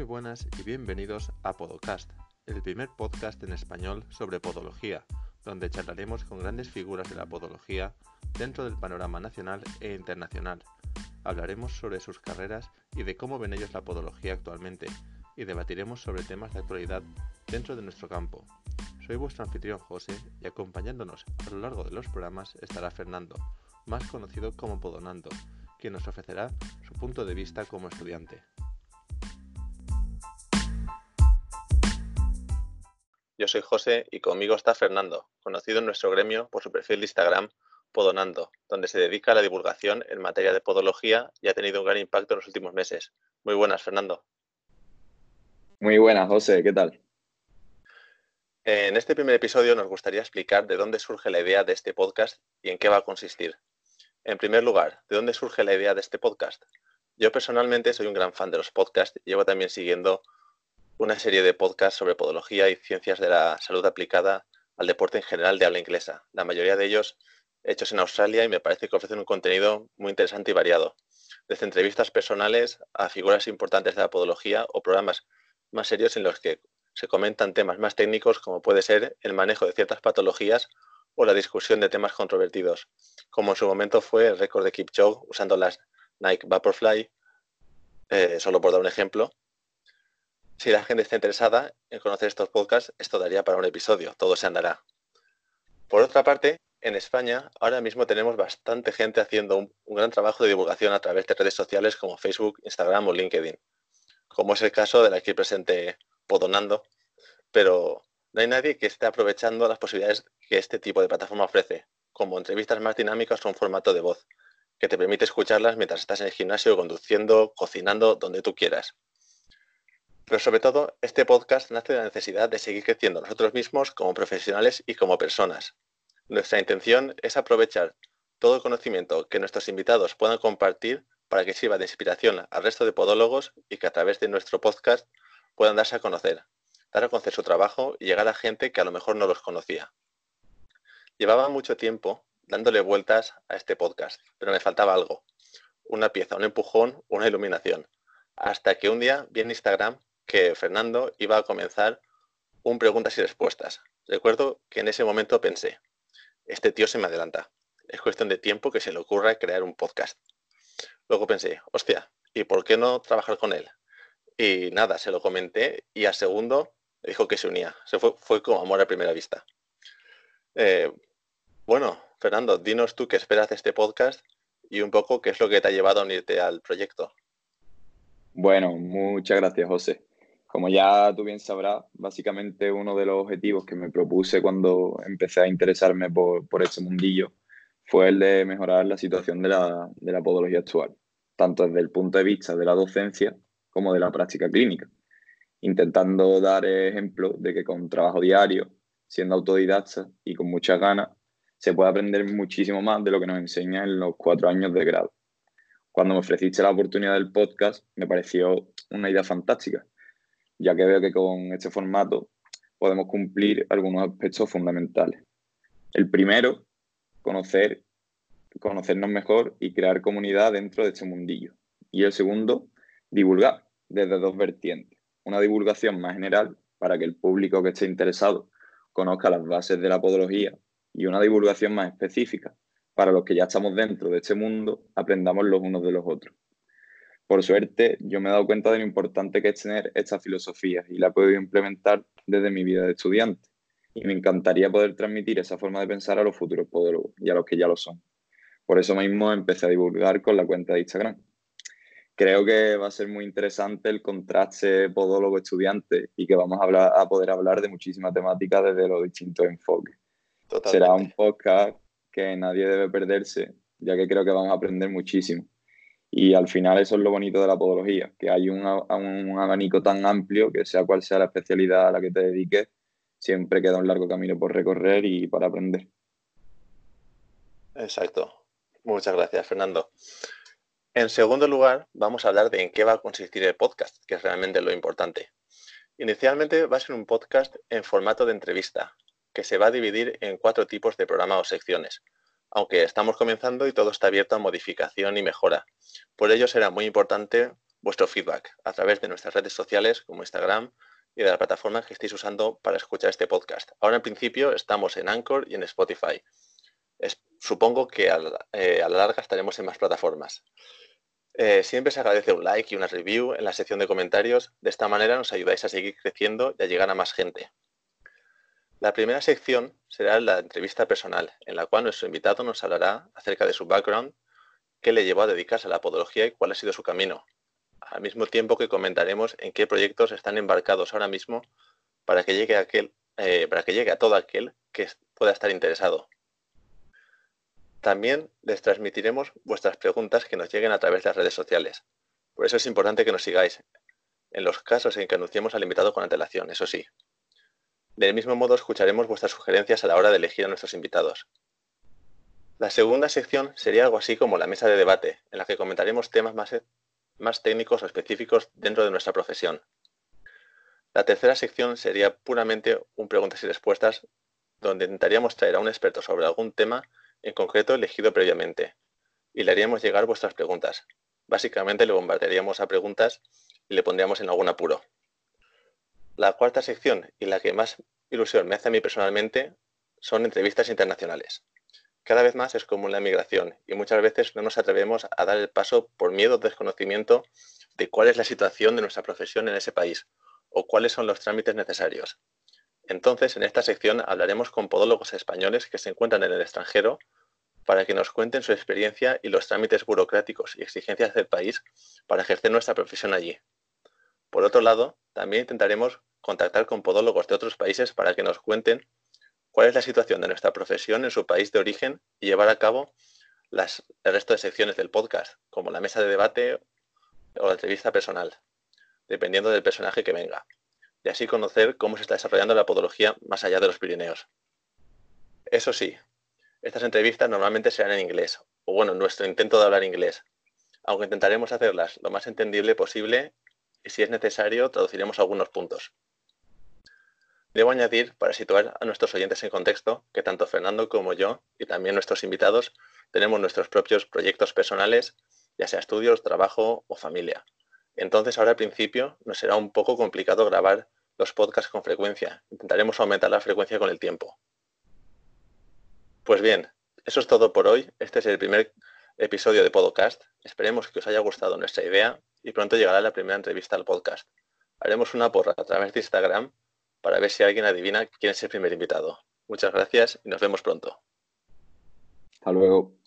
Muy buenas y bienvenidos a Podcast, el primer podcast en español sobre podología, donde charlaremos con grandes figuras de la podología dentro del panorama nacional e internacional. Hablaremos sobre sus carreras y de cómo ven ellos la podología actualmente, y debatiremos sobre temas de actualidad dentro de nuestro campo. Soy vuestro anfitrión José y acompañándonos a lo largo de los programas estará Fernando, más conocido como Podonando, quien nos ofrecerá su punto de vista como estudiante. Yo soy José y conmigo está Fernando, conocido en nuestro gremio por su perfil de Instagram Podonando, donde se dedica a la divulgación en materia de podología y ha tenido un gran impacto en los últimos meses. Muy buenas, Fernando. Muy buenas, José, ¿qué tal? En este primer episodio nos gustaría explicar de dónde surge la idea de este podcast y en qué va a consistir. En primer lugar, ¿de dónde surge la idea de este podcast? Yo personalmente soy un gran fan de los podcasts y llevo también siguiendo una serie de podcasts sobre podología y ciencias de la salud aplicada al deporte en general de habla inglesa. La mayoría de ellos hechos en Australia y me parece que ofrecen un contenido muy interesante y variado. Desde entrevistas personales a figuras importantes de la podología o programas más serios en los que se comentan temas más técnicos como puede ser el manejo de ciertas patologías o la discusión de temas controvertidos, como en su momento fue el récord de Kipchoge usando las Nike Vaporfly, eh, solo por dar un ejemplo. Si la gente está interesada en conocer estos podcasts, esto daría para un episodio, todo se andará. Por otra parte, en España ahora mismo tenemos bastante gente haciendo un, gran trabajo de divulgación a través de redes sociales como Facebook, Instagram o LinkedIn, como es el caso de la aquí presente Podonando, pero no hay nadie que esté aprovechando las posibilidades que este tipo de plataforma ofrece, como entrevistas más dinámicas o un formato de voz, que te permite escucharlas mientras estás en el gimnasio, conduciendo, cocinando, donde tú quieras. Pero sobre todo, este podcast nace de la necesidad de seguir creciendo nosotros mismos como profesionales y como personas. Nuestra intención es aprovechar todo el conocimiento que nuestros invitados puedan compartir para que sirva de inspiración al resto de podólogos y que a través de nuestro podcast puedan darse a conocer, dar a conocer su trabajo y llegar a gente que a lo mejor no los conocía. Llevaba mucho tiempo dándole vueltas a este podcast, pero me faltaba algo, una pieza, un empujón, una iluminación, hasta que un día vi en Instagram que Fernando iba a comenzar un preguntas y respuestas. Recuerdo que en ese momento pensé, este tío se me adelanta, es cuestión de tiempo que se le ocurra crear un podcast. Luego pensé, hostia, ¿y por qué no trabajar con él? Y nada, se lo comenté y a segundo dijo que se unía. Se fue, fue como amor a primera vista. Eh, bueno, Fernando, dinos tú qué esperas de este podcast y un poco qué es lo que te ha llevado a unirte al proyecto. Bueno, muchas gracias, José. Como ya tú bien sabrás, básicamente uno de los objetivos que me propuse cuando empecé a interesarme por, por este mundillo fue el de mejorar la situación de la, de la podología actual, tanto desde el punto de vista de la docencia como de la práctica clínica intentando dar ejemplo de que con trabajo diario, siendo autodidacta y con muchas ganas, se puede aprender muchísimo más de lo que nos enseña en los cuatro años de grado. Cuando me ofreciste la oportunidad del podcast, me pareció una idea fantástica, ya que veo que con este formato podemos cumplir algunos aspectos fundamentales. El primero, conocer, conocernos mejor y crear comunidad dentro de este mundillo. Y el segundo, divulgar desde dos vertientes una divulgación más general para que el público que esté interesado conozca las bases de la podología y una divulgación más específica para los que ya estamos dentro de este mundo, aprendamos los unos de los otros. Por suerte, yo me he dado cuenta de lo importante que es tener esta filosofía y la he podido implementar desde mi vida de estudiante. Y me encantaría poder transmitir esa forma de pensar a los futuros podólogos y a los que ya lo son. Por eso mismo empecé a divulgar con la cuenta de Instagram creo que va a ser muy interesante el contraste podólogo-estudiante y que vamos a, hablar, a poder hablar de muchísimas temáticas desde los distintos enfoques. Será un podcast que nadie debe perderse, ya que creo que vamos a aprender muchísimo. Y al final eso es lo bonito de la podología, que hay un, un abanico tan amplio que sea cual sea la especialidad a la que te dediques, siempre queda un largo camino por recorrer y para aprender. Exacto. Muchas gracias, Fernando. En segundo lugar, vamos a hablar de en qué va a consistir el podcast, que es realmente lo importante. Inicialmente va a ser un podcast en formato de entrevista, que se va a dividir en cuatro tipos de programa o secciones, aunque estamos comenzando y todo está abierto a modificación y mejora. Por ello será muy importante vuestro feedback a través de nuestras redes sociales como Instagram y de la plataforma que estéis usando para escuchar este podcast. Ahora en principio estamos en Anchor y en Spotify. supongo que eh, a, la larga estaremos en más plataformas. Eh, siempre se agradece un like y una review en la sección de comentarios. De esta manera nos ayudáis a seguir creciendo y a llegar a más gente. La primera sección será la entrevista personal, en la cual nuestro invitado nos hablará acerca de su background, qué le llevó a dedicarse a la podología y cuál ha sido su camino, al mismo tiempo que comentaremos en qué proyectos están embarcados ahora mismo para que llegue, aquel, eh, para que llegue a todo aquel que pueda estar interesado. También les transmitiremos vuestras preguntas que nos lleguen a través de las redes sociales. Por eso es importante que nos sigáis, en los casos en que anunciemos al invitado con antelación, eso sí. Del mismo modo, escucharemos vuestras sugerencias a la hora de elegir a nuestros invitados. La segunda sección sería algo así como la mesa de debate, en la que comentaremos temas más, técnicos o específicos dentro de nuestra profesión. La tercera sección sería puramente un preguntas y respuestas, donde intentaríamos traer a un experto sobre algún tema en concreto elegido previamente, y le haríamos llegar vuestras preguntas. Básicamente le bombardearíamos a preguntas y le pondríamos en algún apuro. La cuarta sección, y la que más ilusión me hace a mí personalmente, son entrevistas internacionales. Cada vez más es común la migración y muchas veces no nos atrevemos a dar el paso por miedo o desconocimiento de cuál es la situación de nuestra profesión en ese país o cuáles son los trámites necesarios. Entonces, en esta sección hablaremos con podólogos españoles que se encuentran en el extranjero para que nos cuenten su experiencia y los trámites burocráticos y exigencias del país para ejercer nuestra profesión allí. Por otro lado, también intentaremos contactar con podólogos de otros países para que nos cuenten cuál es la situación de nuestra profesión en su país de origen y llevar a cabo las, el resto de secciones del podcast, como la mesa de debate o la entrevista personal, dependiendo del personaje que venga y así conocer cómo se está desarrollando la podología más allá de los Pirineos. Eso sí, estas entrevistas normalmente serán en inglés, o bueno, nuestro intento de hablar inglés, aunque intentaremos hacerlas lo más entendible posible y si es necesario traduciremos algunos puntos. Debo añadir, para situar a nuestros oyentes en contexto, que tanto Fernando como yo, y también nuestros invitados, tenemos nuestros propios proyectos personales, ya sea estudios, trabajo o familia. Entonces ahora al principio nos será un poco complicado grabar los podcasts con frecuencia. Intentaremos aumentar la frecuencia con el tiempo. Pues bien, eso es todo por hoy. Este es el primer episodio de podcast. Esperemos que os haya gustado nuestra idea y pronto llegará la primera entrevista al podcast. Haremos una porra a través de Instagram para ver si alguien adivina quién es el primer invitado. Muchas gracias y nos vemos pronto. Hasta luego.